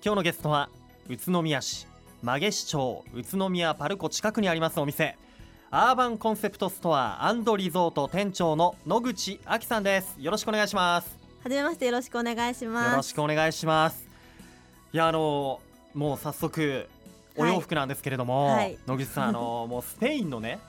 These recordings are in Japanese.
今日のゲストは宇都宮市曲師町宇都宮パルコ近くにありますお店アーバンコンセプトストアリゾート店長の野口亜樹さんです。よろしくお願いします。はじめましてよろしくお願いします。よろしくお願いします。いやあのもう早速お洋服なんですけれども、はい。はい、野口さんあのもうスペインのね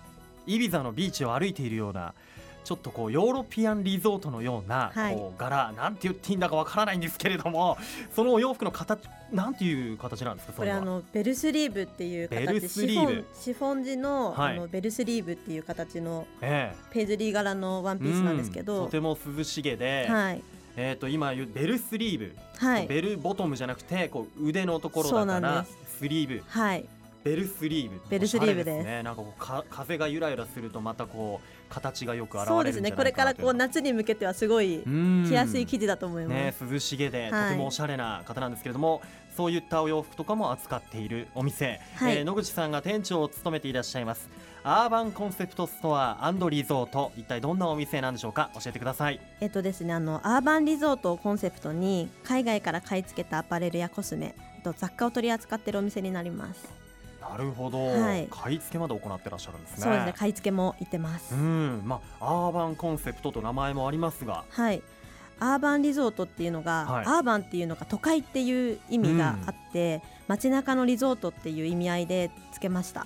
イビザのビーチを歩いているようなちょっとこうヨーロピアンリゾートのようなこう柄、なんて言っていいんだかわからないんですけれどもそのお洋服の形なんていう形なんですかこれあのベルスリーブっていう形。シフォンシフォン地の,、あのベルスリーブっていう形のペイズリー柄のワンピースなんですけど、とても涼しげで、はい。えー、と今言うベルスリーブ、はい、ベルボトムじゃなくてこう腕のところだからスリーブ、はい、ベルスリーブ。ベルスリーブですね。なんかこうか風がゆらゆらするとまたこう形がよく現れるそうですね。これからこう夏に向けてはすごい着やすい生地だと思います。ね涼しげで、とてもおしゃれな方なんですけれどもそういったお洋服とかも扱っているお店、はい、えー、野口さんが店長を務めていらっしゃいますアーバンコンセプトストアリゾート。一体どんなお店なんでしょうか？教えてください。えっとですねあのアーバンリゾートをコンセプトに海外から買い付けたアパレルやコスメと雑貨を取り扱っているお店になりますなるほど、はい、買い付けまで行ってらっしゃるんですね。そうですね。買い付けも行ってます。うん。まあアーバンコンセプトと名前もありますが。はい。アーバンリゾートっていうのが、はい、アーバンっていうのが都会っていう意味があって、うん、街中のリゾートっていう意味合いでつけました。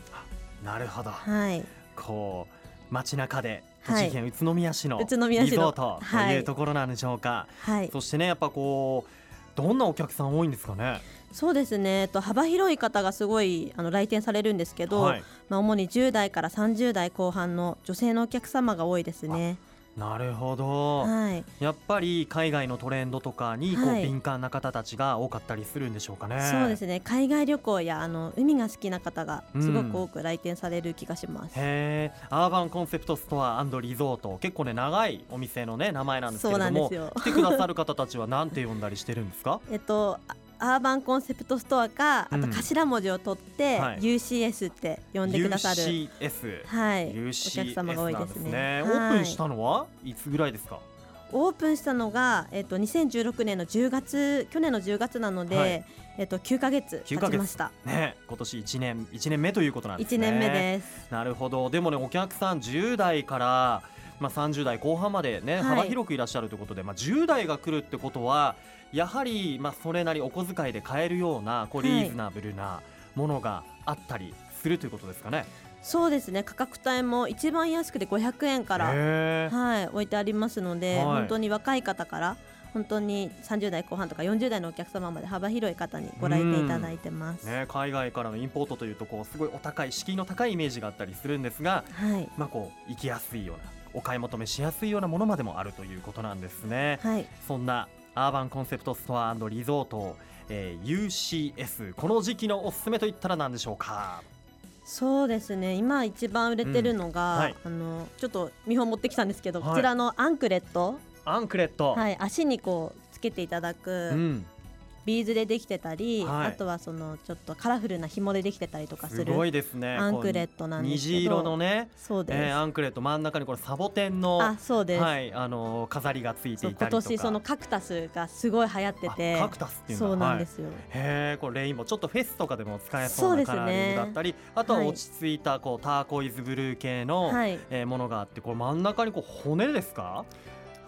なるほど。はい。こう街中で栃木県宇都宮市のリゾートというところなんでしょうか、はい、そしてねやっぱこうどんなお客さん多いんですかね？そうですね。と幅広い方がすごいあの来店されるんですけど、はい、まあ、主に10代から30代後半の女性のお客様が多いですね。なるほど、はい、やっぱり海外のトレンドとかにこう敏感な方たちが多かったりするんでしょうかね、はい、そうですね。海外旅行やあの海が好きな方がすごく多く来店される気がします、うん、へアーバンコンセプトストアリゾート。結構ね長いお店のね名前なんですけれども来てくださる方たちは何て呼んだりしてるんですか？えっとアーバンコンセプトストアかあと頭文字を取って、はい、UCS って呼んでくださる。UCS はい。UCS お客様が多いですね、ね、オープンしたのはいつぐらいですか？オープンしたのが、えっと、2016年の10月去年の10月なので、はい、えっと、9か月経ちました。ね今年1年1年目ということなんですね。1年目です。なるほど。でもねお客さん10代からまあ、30代後半までね、はい、幅広くいらっしゃるということで、まあ、10代が来るってことはやはりまあそれなりお小遣いで買えるようなこうリーズナブルなものがあったりするということですかね。そうですね。価格帯も一番安くて500円から、はい、置いてありますので、はい、本当に若い方から本当に30代後半とか40代のお客様まで幅広い方にご来店いただいてます、ね、海外からのインポートというとこうすごいお高い敷居の高いイメージがあったりするんですが、はい、まあこう行きやすいようなお買い求めしやすいようなものまでもあるということなんですね。はい、そんなアーバンコンセプトストアリゾート、えー、UCS この時期のおすすめといったら何でしょうか？そうですね。今一番売れてるのが、うん。はい、あのちょっと見本持ってきたんですけど、はい、こちらのアンクレット。アンクレット。はい。足にこうつけていただく、うんビーズでできてたり、はい、あとはそのちょっとカラフルな紐でできてたりとかするすごいですね。アンクレットなんですけど虹色のねそうです、えー、アンクレット真ん中にこれサボテンのあそうです、はい、あの飾りがついていたりとか。今年そのカクタスがすごい流行っててカクタスっていうそうなんですよ、はい、へえこれレインボーちょっとフェスとかでも使えそうなカラーリングだったり、ね、あとは落ち着いたこうターコイズブルー系の、はい、えー、ものがあってこれ真ん中にこう骨ですか？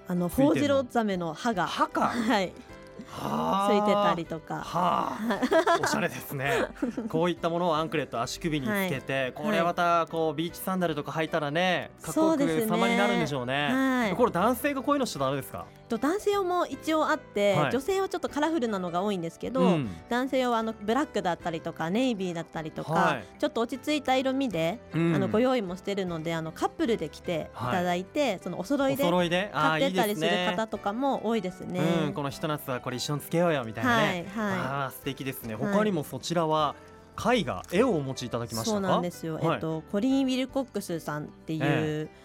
あの。ホウジロザメの歯が。歯か。はいついてたりとか、はあ、おしゃれですね。こういったものをアンクレット足首につけて、はい、これまたこうビーチサンダルとか履いたらねかっこよく様になるんでしょうね、はい、これ男性がこういうのしちゃダメですか？と男性用も一応あって、はい、女性はちょっとカラフルなのが多いんですけど、うん、男性用はあのブラックだったりとかネイビーだったりとか、はい、ちょっと落ち着いた色味で、うん、あのご用意もしてるのであのカップルで来てい。ただいて、はい、そのお揃いで買ってたりする方とかも多いですね。いいすね。うん、このひと夏はこれ一緒につけようよみたいなね、あ素敵ですね。他にもそちらは、絵画絵をお持ちいただきましたそうなんですよ、えっとコリン・ウィルコックスさんっていう、えー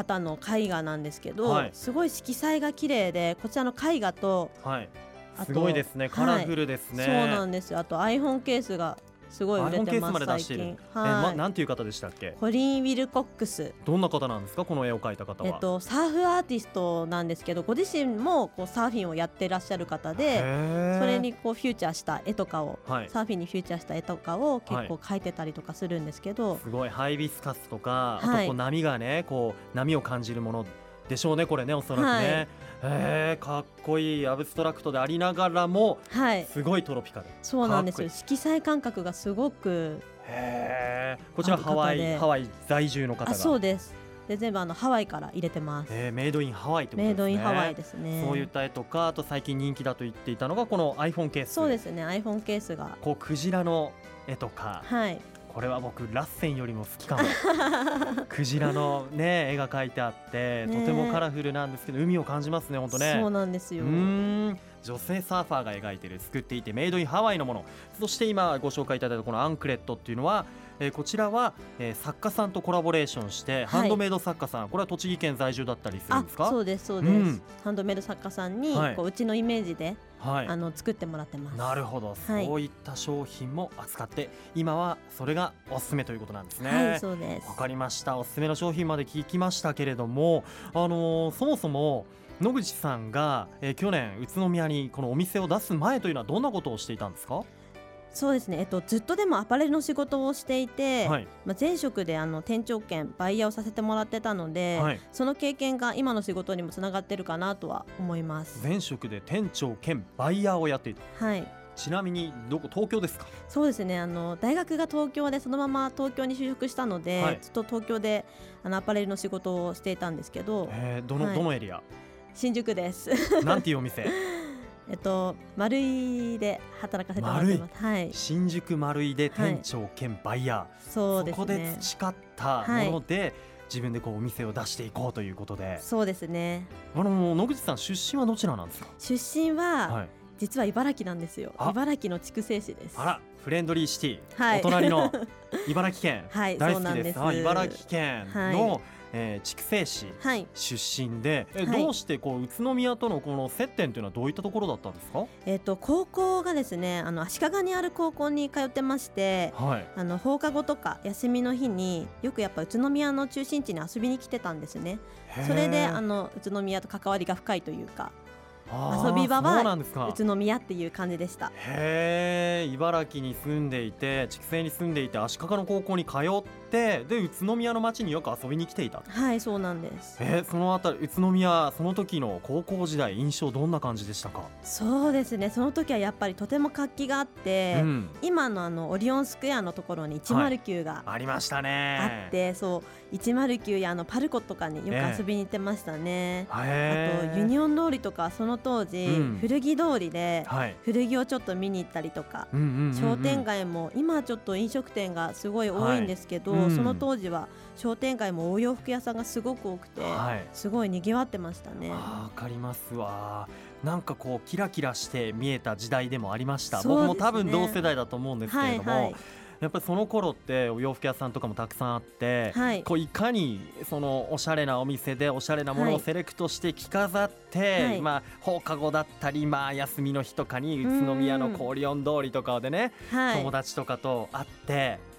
方の絵画なんですけど、はい、すごい色彩が綺麗でこちらの絵画と、はい、すごいですね。カラフルですね、はい、そうなんですよ。あと iPhone ケースがすごい売れてます最近。はい、ま、なんていう方でしたっけ？コリン・ウィルコックス。どんな方なんですか？この絵を描いた方は、えっと、サーフアーティストなんですけどご自身もこうサーフィンをやってらっしゃる方でそれにこうフューチャーした絵とかを、はい、サーフィンにフューチャーした絵とかを結構描いてたりとかするんですけど、はい、すごい。ハイビスカスとか、あとこう波がねこう波を感じるものでしょうねこれねおそらくね、はい、えー、かっこいいアブストラクトでありながらも、はい、すごいトロピカルそうなんですよ色彩感覚がすごくへえこちらハワイハワイ在住の方がそうですで全部あのハワイから入れてます。えー、メイドインハワイってことですね。メイドインハワイですね。そういった絵とかあと最近人気だと言っていたのがこの iPhone ケース。そうですね iPhone ケースが。こうクジラの絵とか。はい。これは僕ラッセンよりも好きかも。クジラのね絵が描いてあってとてもカラフルなんですけど海を感じますね本当ね。そうなんですよ。女性サーファーが描いてる作っていてメイドインハワイのもの。そして今ご紹介いただいたこのアンクレットっていうのはえー、こちらは、えー、作家さんとコラボレーションして、はい、ハンドメイド作家さん。これは栃木県在住だったりするんですか？そうですそうです、うん、ハンドメイド作家さんに、はい、こううちのイメージで、はい、あの作ってもらってます。なるほど、そういった商品も扱って今はそれがおすすめということなんですね。はいそうです。わかりました。おすすめの商品まで聞きましたけれどもあのー、そもそも野口さんが、えー、去年宇都宮にこのお店を出す前というのはどんなことをしていたんですか？そうですね、えっと、ずっとでもアパレルの仕事をしていて、はい、まあ、前職であの店長兼バイヤーをさせてもらってたので、はい、その経験が今の仕事にもつながってるかなとは思います。前職で店長兼バイヤーをやっていた、はい、ちなみにどこ東京ですか？そうですね。あの大学が東京でそのまま東京に就職したので、はい、ずっと東京であのアパレルの仕事をしていたんですけど、えー、どの、どのエリア新宿ですなんていうお店えっと、丸井で働かせてもらってます。はい、新宿丸井で店長兼バイヤー、はい、そうです、ね、そこで培ったもので、はい、自分でこうお店を出していこうということで。そうですね。あの野口さん出身はどちらなんですか？出身は、はい、実は茨城なんですよ。茨城の筑西市です。あら、フレンドリーシティ、はい、お隣の 茨城県、はい、大好きです。です茨城県の、はいえー、筑西市出身で、はい、えどうしてこう宇都宮とのこの接点というのはどういったところだったんですか、えーと、高校がですねあの足利にある高校に通ってまして、はい、あの放課後とか休みの日によくやっぱ宇都宮の中心地に遊びに来てたんですね。それであの宇都宮と関わりが深いというか遊び場は宇都宮っていう感じでした。へえ茨城に住んでいて筑西に住んでいて足利の高校に通ってで宇都宮の町によく遊びに来ていたはいそうなんです。えー、そのあたり宇都宮その時の高校時代印象どんな感じでしたか？そうですね。その時はやっぱりとても活気があって、うん、今のあのオリオンスクエアのところに109が、はい、ありましたね。あってそう109やあのパルコとかによく遊びに行ってましたね、えー、あとユニオン通りとかその当時、うん、古着通りで、古着をちょっと見に行ったりとか、商店街も今はちょっと飲食店がすごい多いんですけど、はいうん、その当時は商店街もお洋服屋さんがすごく多くて、はい、すごい賑わってましたね。わかりますわ。なんかこうキラキラして見えた時代でもありました、ね、僕も多分同世代だと思うんですけれども、はいはいやっぱりその頃ってお洋服屋さんとかもたくさんあって、はい、こういかにそのおしゃれなお店でおしゃれなものをセレクトして着飾って、はい、まあ放課後だったり、まあ、休みの日とかに宇都宮の氷オン通りとかでね、友達とかと会って。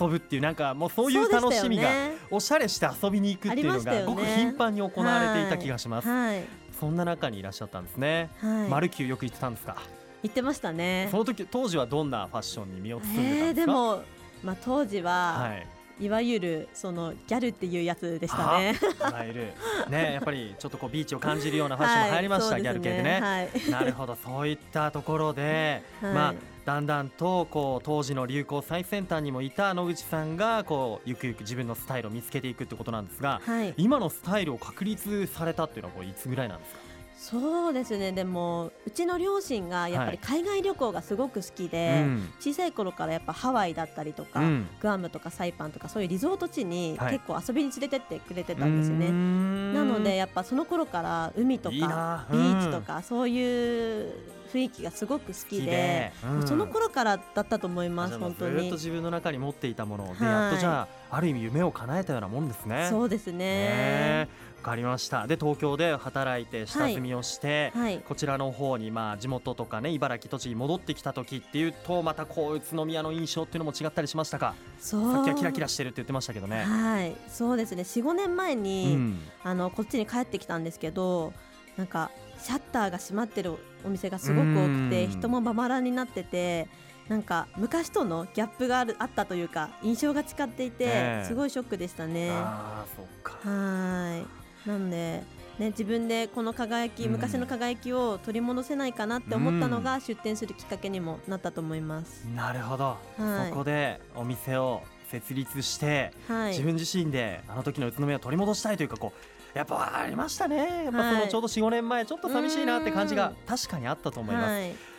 遊ぶっていうなんかもうそういう楽しみがおしゃれして遊びに行くっていうのがごく頻繁に行われていた気がします、はい、そんな中にいらっしゃったんですね、はい、マルキューよく行ってたんですか？言ってましたね。その時当時はどんなファッションに身を包んでたんですか、えー、でも、まあ、当時は、はい。いわゆるそのギャルっていうやつでしたね。いわゆる。ねやっぱりちょっとこうビーチを感じるようなファッションも流行りました、はい、ギャル系でね。はい、なるほどそういったところで、はい、まあだんだんとこう当時の流行最先端にもいた野口さんがこうゆくゆく自分のスタイルを見つけていくってことなんですが、今のスタイルを確立されたっていうのはこういつぐらいなんですか？そうですね。でもうちの両親がやっぱり海外旅行がすごく好きで、はいうん、小さい頃からやっぱハワイだったりとか、うん、グアムとかサイパンとかそういうリゾート地に結構遊びに連れてってくれてたんですね、はい、なのでやっぱその頃から海とかビーチとかそういう雰囲気がすごく好きで、うん、その頃からだったと思います本当に。ずっと自分の中に持っていたもので、はい、やっとじゃあある意味夢を叶えたようなもんですね。そうですねかりました。で東京で働いて下積みをして、はい。はい、こちらの方にまあ地元とかね茨城栃木戻ってきた時っていうとまたこう宇都宮の印象っていうのも違ったりしましたか？そう。さっきはキラキラしてるって言ってましたけどね。はい。そうですね。45年前に、うん、あのこっちに帰ってきたんですけどなんかシャッターが閉まってるお店がすごく多くて人もまばらになっててなんか昔とのギャップがあるあったというか印象が違っていて、すごいショックでしたね。あそっか。はいなんでね、自分でこの輝き、昔の輝きを取り戻せないかなって思ったのが出店するきっかけにもなったと思います。なるほど、はい、そこでお店を設立して、はい、自分自身であの時の宇都宮を取り戻したいというかこうやっぱありましたね。やっぱそのちょうど45年前ちょっと寂しいなって感じが確かにあったと思います。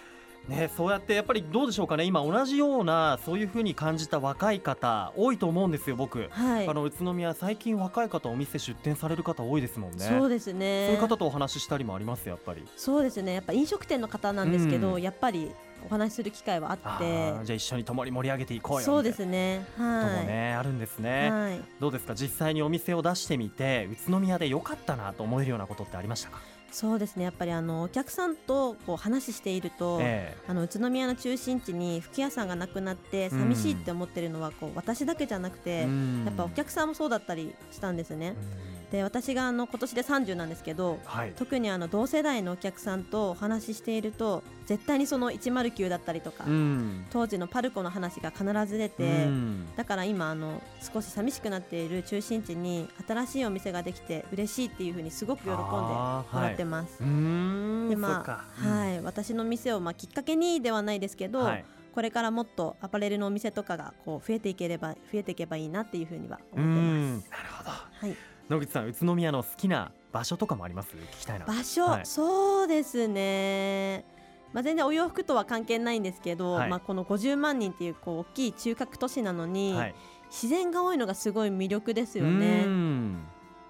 はいね、そうやってやっぱりどうでしょうかね。今同じようなそういうふうに感じた若い方多いと思うんですよ僕、はい、あの宇都宮最近若い方お店出店される方多いですもんね。そうですね。そういう方とお話ししたりもありますやっぱり。そうですね。やっぱ飲食店の方なんですけど、うん、やっぱりお話しする機会はあって。じゃあ一緒に共に盛り上げていこうよそうですね。はい。ともねあるんですね、はい、どうですか？実際にお店を出してみて宇都宮で良かったなと思えるようなことってありましたか？そうですね。やっぱりあのお客さんとこう話していると、えー、あの宇都宮の中心地に吹き屋さんがなくなって寂しいって思ってるのはこう私だけじゃなくて、やっぱお客さんもそうだったりしたんですね。で私があの今年で30なんですけど、はい、特にあの同世代のお客さんとお話ししていると絶対にその109だったりとか、うん、当時のパルコの話が必ず出て、うん、だから今あの少し寂しくなっている中心地に新しいお店ができて嬉しいっていうふうにすごく喜んでもらってます。はい、でまあ、はい、私の店をまあきっかけにではないですけど、はい。これからもっとアパレルのお店とかがこう増えていければ増えていけばいいなっていうふうには思ってます。なるほど。はい。野口さん宇都宮の好きな場所とかもあります？聞きたいな。場所、はい、そうですね。まあ、全然お洋服とは関係ないんですけど、はい、まあ、この50万人っていうこう大きい中核都市なのに、はい、自然が多いのがすごい魅力ですよね。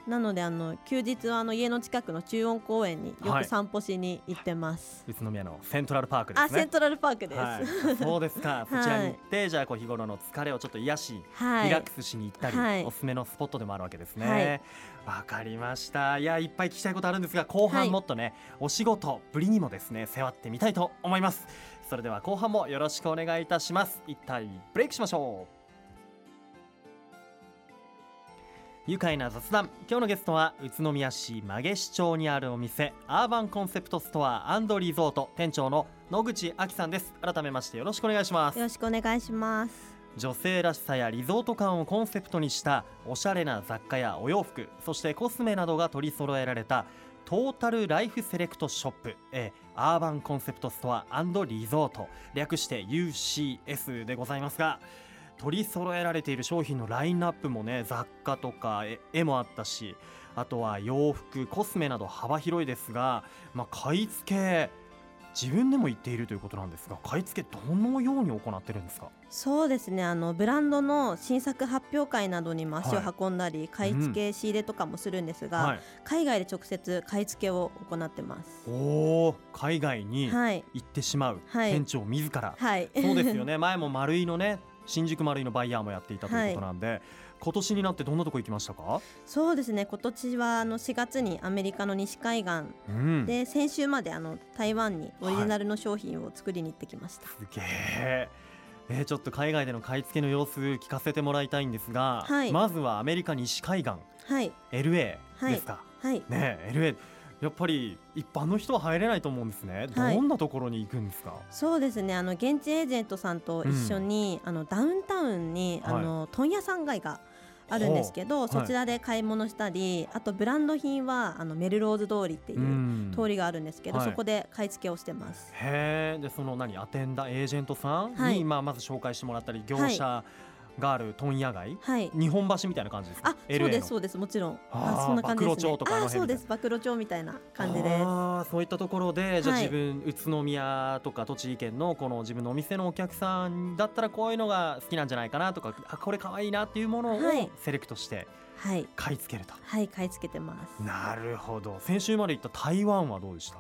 なのであの休日はあの家の近くの中央公園によく散歩しに行ってます、はい、宇都宮のセントラルパークですね。あセントラルパークです、はい、そうですか。そちらに行って、じゃあこう日頃の疲れをちょっと癒し、リラックスしに行ったり、おすすめのスポットでもあるわけですね。わ、かりました。いやいっぱい聞きたいことあるんですが後半もっとね、お仕事ぶりにもですね背負ってみたいと思います。それでは後半もよろしくお願いいたします。一体ブレイクしましょう愉快な雑談。今日のゲストは宇都宮市曲市町にあるお店アーバンコンセプトストアリゾート店長の野口亜紀さんです。改めましてよろしくお願いします。よろしくお願いします。女性らしさやリゾート感をコンセプトにしたおしゃれな雑貨やお洋服そしてコスメなどが取り揃えられたトータルライフセレクトショップ、えアーバンコンセプトストアリゾート。略して UCS でございますが取り揃えられている商品のラインナップもね雑貨とか絵もあったしあとは洋服コスメなど幅広いですが、まあ、買い付け自分でも言っているということなんですが買い付けどのように行ってるんですか？そうですね。あのブランドの新作発表会などにも足を運んだり、はい、買い付け仕入れとかもするんですが、うん。はい、海外で直接買い付けを行ってます。お海外に行ってしまう、はい、店長自ら、はい、そうですよね。前も丸いのね新宿マルイのバイヤーもやっていたということなんで、はい、今年になってどんなとこ行きましたか？そうですね。今年はあの4月にアメリカの西海岸、うん、で先週まであの台湾にオリジナルの商品を作りに行ってきました、はい、すげえ。えー、ちょっと海外での買い付けの様子聞かせてもらいたいんですが、はい、まずはアメリカ西海岸、はい、LA ですか、はい、ね LA やっぱり一般の人は入れないと思うんですね、はい、どんなところに行くんですか？そうですね。あの現地エージェントさんと一緒に、うん、あのダウンタウンに、あの問屋さん街があるんですけど、そちらで買い物したり、あとブランド品はあのメルローズ通りっていう通りがあるんですけど、そこで買い付けをしてます。へえ、でその何アテンダエージェントさんに、はい、まあまず紹介してもらったり業者、はいがある問屋街、はい、日本橋みたいな感じですか？あ、そうですそうですもちろん。あ、そんな感じです、ね。あ、そうです。暴露町みたいな感じです。あ、そういったところで、じゃあ自分、宇都宮とか栃木県のこの自分のお店のお客さんだったらこういうのが好きなんじゃないかなとか、あ、これ可愛いなっていうものをセレクトして。はい、買い付けると。はい、買い付けてます。なるほど。先週まで行った台湾はどうでした？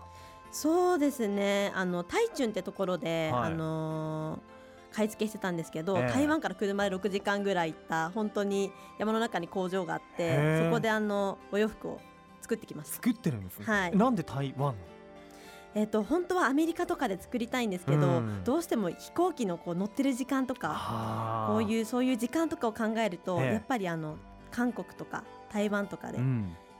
そうですね。あの台中ってところで、はい、あのー買い付けしてたんですけど、えー、台湾から車で6時間ぐらい行った本当に山の中に工場があってそこであのお洋服を作ってきます作ってるんです、ね、はい、なんで台湾？えーと、本当はアメリカとかで作りたいんですけど、うん、どうしても飛行機のこう乗ってる時間とかこういうそういう時間とかを考えると、ええ、やっぱりあの韓国とか台湾とかで、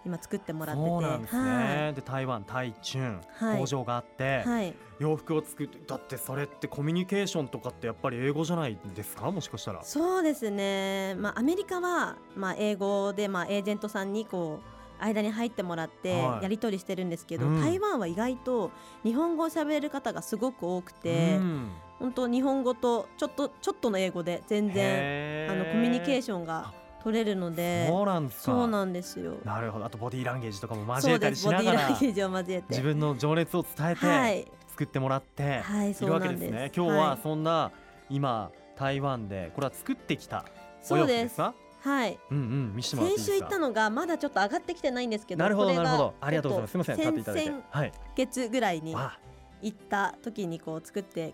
今作ってもらってて、そうなんですね、はい、で台湾台中工場があって、はい、洋服を作ってだってそれってコミュニケーションとかってやっぱり英語じゃないですか？もしかしたら。そうですね、まあ、アメリカは、まあ、英語で、まあ、エージェントさんにこう間に入ってもらってやり取りしてるんですけど、はいうん、台湾は意外と日本語を喋れる方がすごく多くて、うん、本当日本語とちょっとちょっとの英語で全然あのコミュニケーションが取れるのでそうなんですそうなんですよ。なるほど。あとボディーランゲージとかも交えたりしながら自分の情熱を伝えて作ってもらっているわけですね、はい、今日はそんな今台湾でこれは作ってきたお洋服ですか？はい。うんうん、先週行ったのがまだちょっと上がってきてないんですけど、なるほどなるほど。ありがとうございます。すみません、立っていただいて。はい。月ぐらいに行った時にこう作って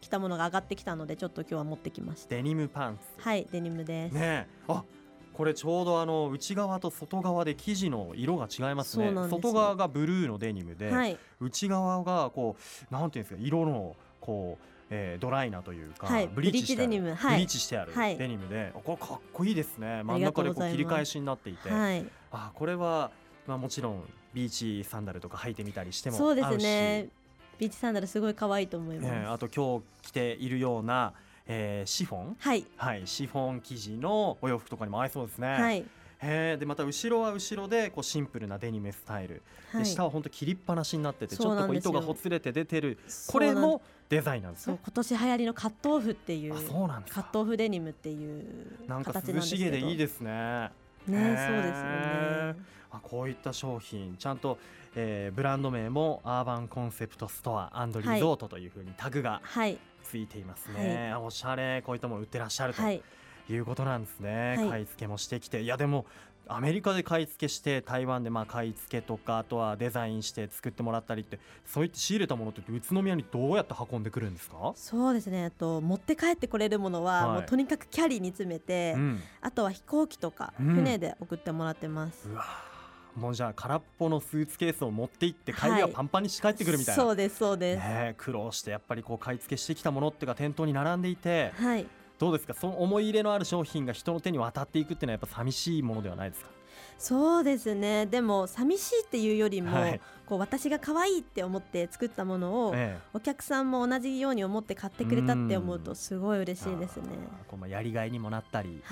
はい。来たものが上がってきたのでちょっと今日は持ってきました。デニムパンツ。はいデニムです。ねあこれちょうどあの内側と外側で生地の色が違いますね。外側がブルーのデニムで、はい、内側がこうなんていうんですか色のこうえー、ドライなというか、はい、ブリーチしてあるブリーチしてあるデニムで、これかっこいいですね。真ん中でこう切り返しになっていて、はい、あこれは、まあ、もちろんビーチサンダルとか履いてみたりしてもそうですねビーチサンダルすごい可愛いと思います、ね、あと今日着ているようなえー、シフォン、はい、はい、シフォン生地のお洋服とかにも合いそうですね。はい。へでまた後ろは後ろでこうシンプルなデニムスタイル、はい、で下は本当切りっぱなしになっててちょっとこう糸がほつれて出てるこれもデザインなんですね。今年流行りのカットオフっていうそうなんですカットオフデニムっていうなんか涼しげでいいですね。ねそうですよね。あこういった商品ちゃんと、えー、ブランド名もアーバンコンセプトストアリゾートというふうにタグがついていますね、はい、おしゃれこういったもの売ってらっしゃるとい。うことなんですね、はい、買い付けもしてきて。いやでもアメリカで買い付けして台湾でまあ買い付けとかあとはデザインして作ってもらったりってそういって仕入れたものって宇都宮にどうやって運んでくるんですか？そうですね。と持って帰ってこれるものは、はい、もうとにかくキャリーに詰めて、うん、あとは飛行機とか船で送ってもらってます。うん、うわもうじゃあ空っぽのスーツケースを持って行って帰りはパンパンにして帰ってくるみたいな、はい、そうですそうです、ね、苦労してやっぱりこう買い付けしてきたものっていうか店頭に並んでいて、はい、どうですか？その思い入れのある商品が人の手に渡っていくっていうのはやっぱ寂しいものではないですか？そうですね。でも寂しいっていうよりも、はい、こう私が可愛いって思って作ったものを、ええ、お客さんも同じように思って買ってくれたって思うとすごい嬉しいですね。こうやりがいにもなったり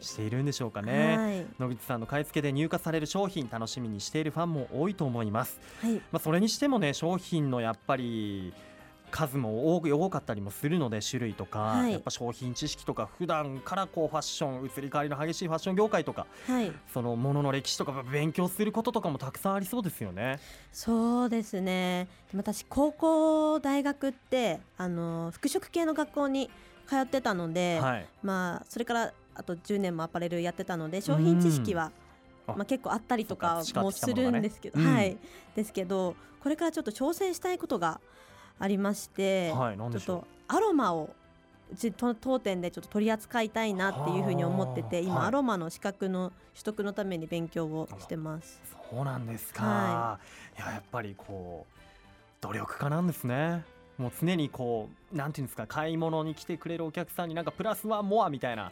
しているんでしょうかね、はい、野口さんの買い付けで入荷される商品楽しみにしているファンも多いと思います。はい、まあそれにしてもね商品のやっぱり数も多く多かったりもするので種類とか、はい、やっぱ商品知識とか普段からこうファッション移り変わりの激しいファッション業界とか、はい、そのものの歴史とか勉強することとかもたくさんありそうですよね。そうですね。私高校大学ってあの服飾系の学校に通ってたので、はい、まあそれからあと10年もアパレルやってたので商品知識は、まあ、結構あったりとかもするんですけど、ねうん、はい。ですけどこれからちょっと挑戦したいことがありまして、はい、ちょっとアロマをうち当店でちょっと取り扱いたいなっていうふうに思ってて今、はい、アロマの資格の取得のために勉強をしてます。そうなんですか、はい、いややっぱりこう努力家なんですね。もう常にこうなんていうんですか買い物に来てくれるお客さんになんかプラスワンモアみたいな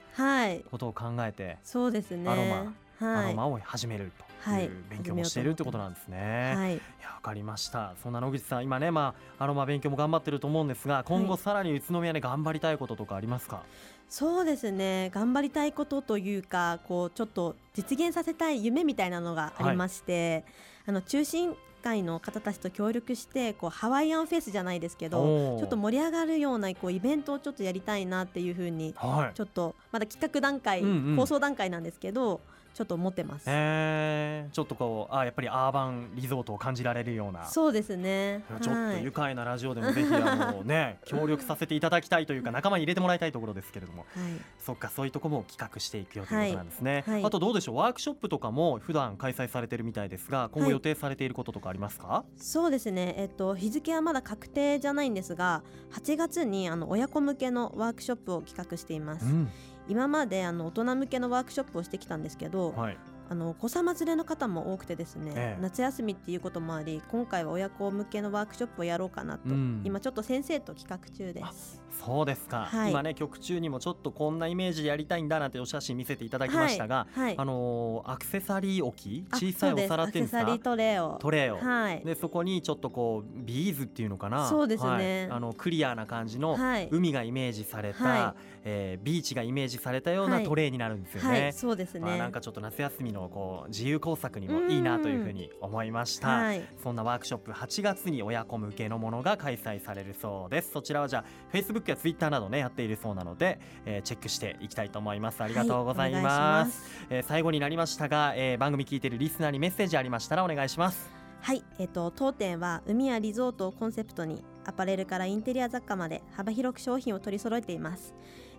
ことを考えて、はい、そうですね。アロマ、はい、アロマを始めるという勉強もしているということなんですね。はい、いやわかりました。そんな野口さん今ねまあアロマ勉強も頑張ってると思うんですが今後さらに宇都宮で頑張りたいこととかありますか？そうですね。頑張りたいことというかこうちょっと実現させたい夢みたいなのがありまして、はい、あの中心会の方たちと協力してこうハワイアンフェスじゃないですけどちょっと盛り上がるようなこうイベントをちょっとやりたいなっていうふうに、はい、ちょっとまだ企画段階、うんうん、放送段階なんですけどちょっと思ってます。えー、ちょっとこうあやっぱりアーバンリゾートを感じられるような。そうですね。ちょっと愉快なラジオでもぜひあのね 協力させていただきたいというか仲間に入れてもらいたいところですけれども、はい、そっかそういうところも企画していくよということなんですね。はいはい、あとどうでしょう？ワークショップとかも普段開催されてるみたいですが今後予定されていることとかありますか？そうですね。えっと日付はまだ確定じゃないんですが、8月にあの親子向けのワークショップを企画しています。うん今まであの大人向けのワークショップをしてきたんですけど、はい、あのお子様連れの方も多くてですね、ええ、夏休みっていうこともあり今回は親子向けのワークショップをやろうかなと、うん、今ちょっと先生と企画中です。そうですか、はい、今ね曲中にもちょっとこんなイメージでやりたいんだなんてお写真見せていただきましたが、はい。はい、あのー、アクセサリー置き？小さいお皿っていうんですか？トレーを。トレーを、はい、でそこにちょっとこうビーズっていうのかな？そうですね、あのクリアな感じの海がイメージされた、はい、えー、ビーチがイメージされたようなトレーになるんですよね、そうですね、まあ、なんかちょっと夏休みのこう自由工作にもいいなというふうに思いました、そんなワークショップ8月に親子向けのものが開催されるそうです。そちらはじゃあ Facebook や Twitter などねやっているそうなので、えー、チェックしていきたいと思います。ありがとうございます,、はい、えー、最後になりましたが、えー、番組聞いているリスナーにメッセージありましたらお願いします。はい、えっ、ー、と当店は海やリゾートをコンセプトにアパレルからインテリア雑貨まで幅広く商品を取り揃えています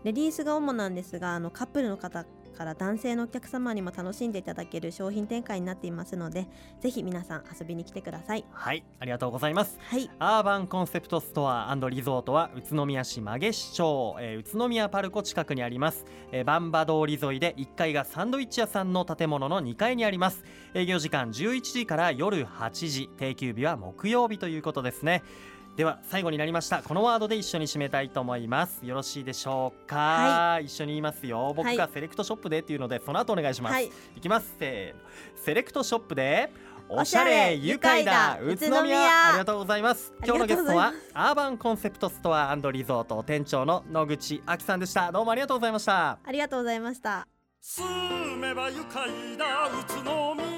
レディースが主なんですがあのカップルの方から男性のお客様にも楽しんでいただける商品展開になっていますのでぜひ皆さん遊びに来てください。はいありがとうございます、はい、アーバンコンセプトストアリゾートは宇都宮市曲市町、えー、宇都宮パルコ近くにあります、えー、バンバ通り沿いで1階がサンドイッチ屋さんの建物の2階にあります。営業時間11時から夜8時。定休日は木曜日ということですねでは最後になりました。このワードで一緒に締めたいと思います。よろしいでしょうか、はい、一緒に言いますよ。僕がセレクトショップでっていうのでその後お願いします、はい、いきます。せー。セレクトショップでおしゃれ愉快だ宇都宮ありがとうございます。今日のゲストはアーバンコンセプトストアリゾート店長の野口亜紀さんでした。どうもありがとうございました。ありがとうございました。住めば愉快だ宇都宮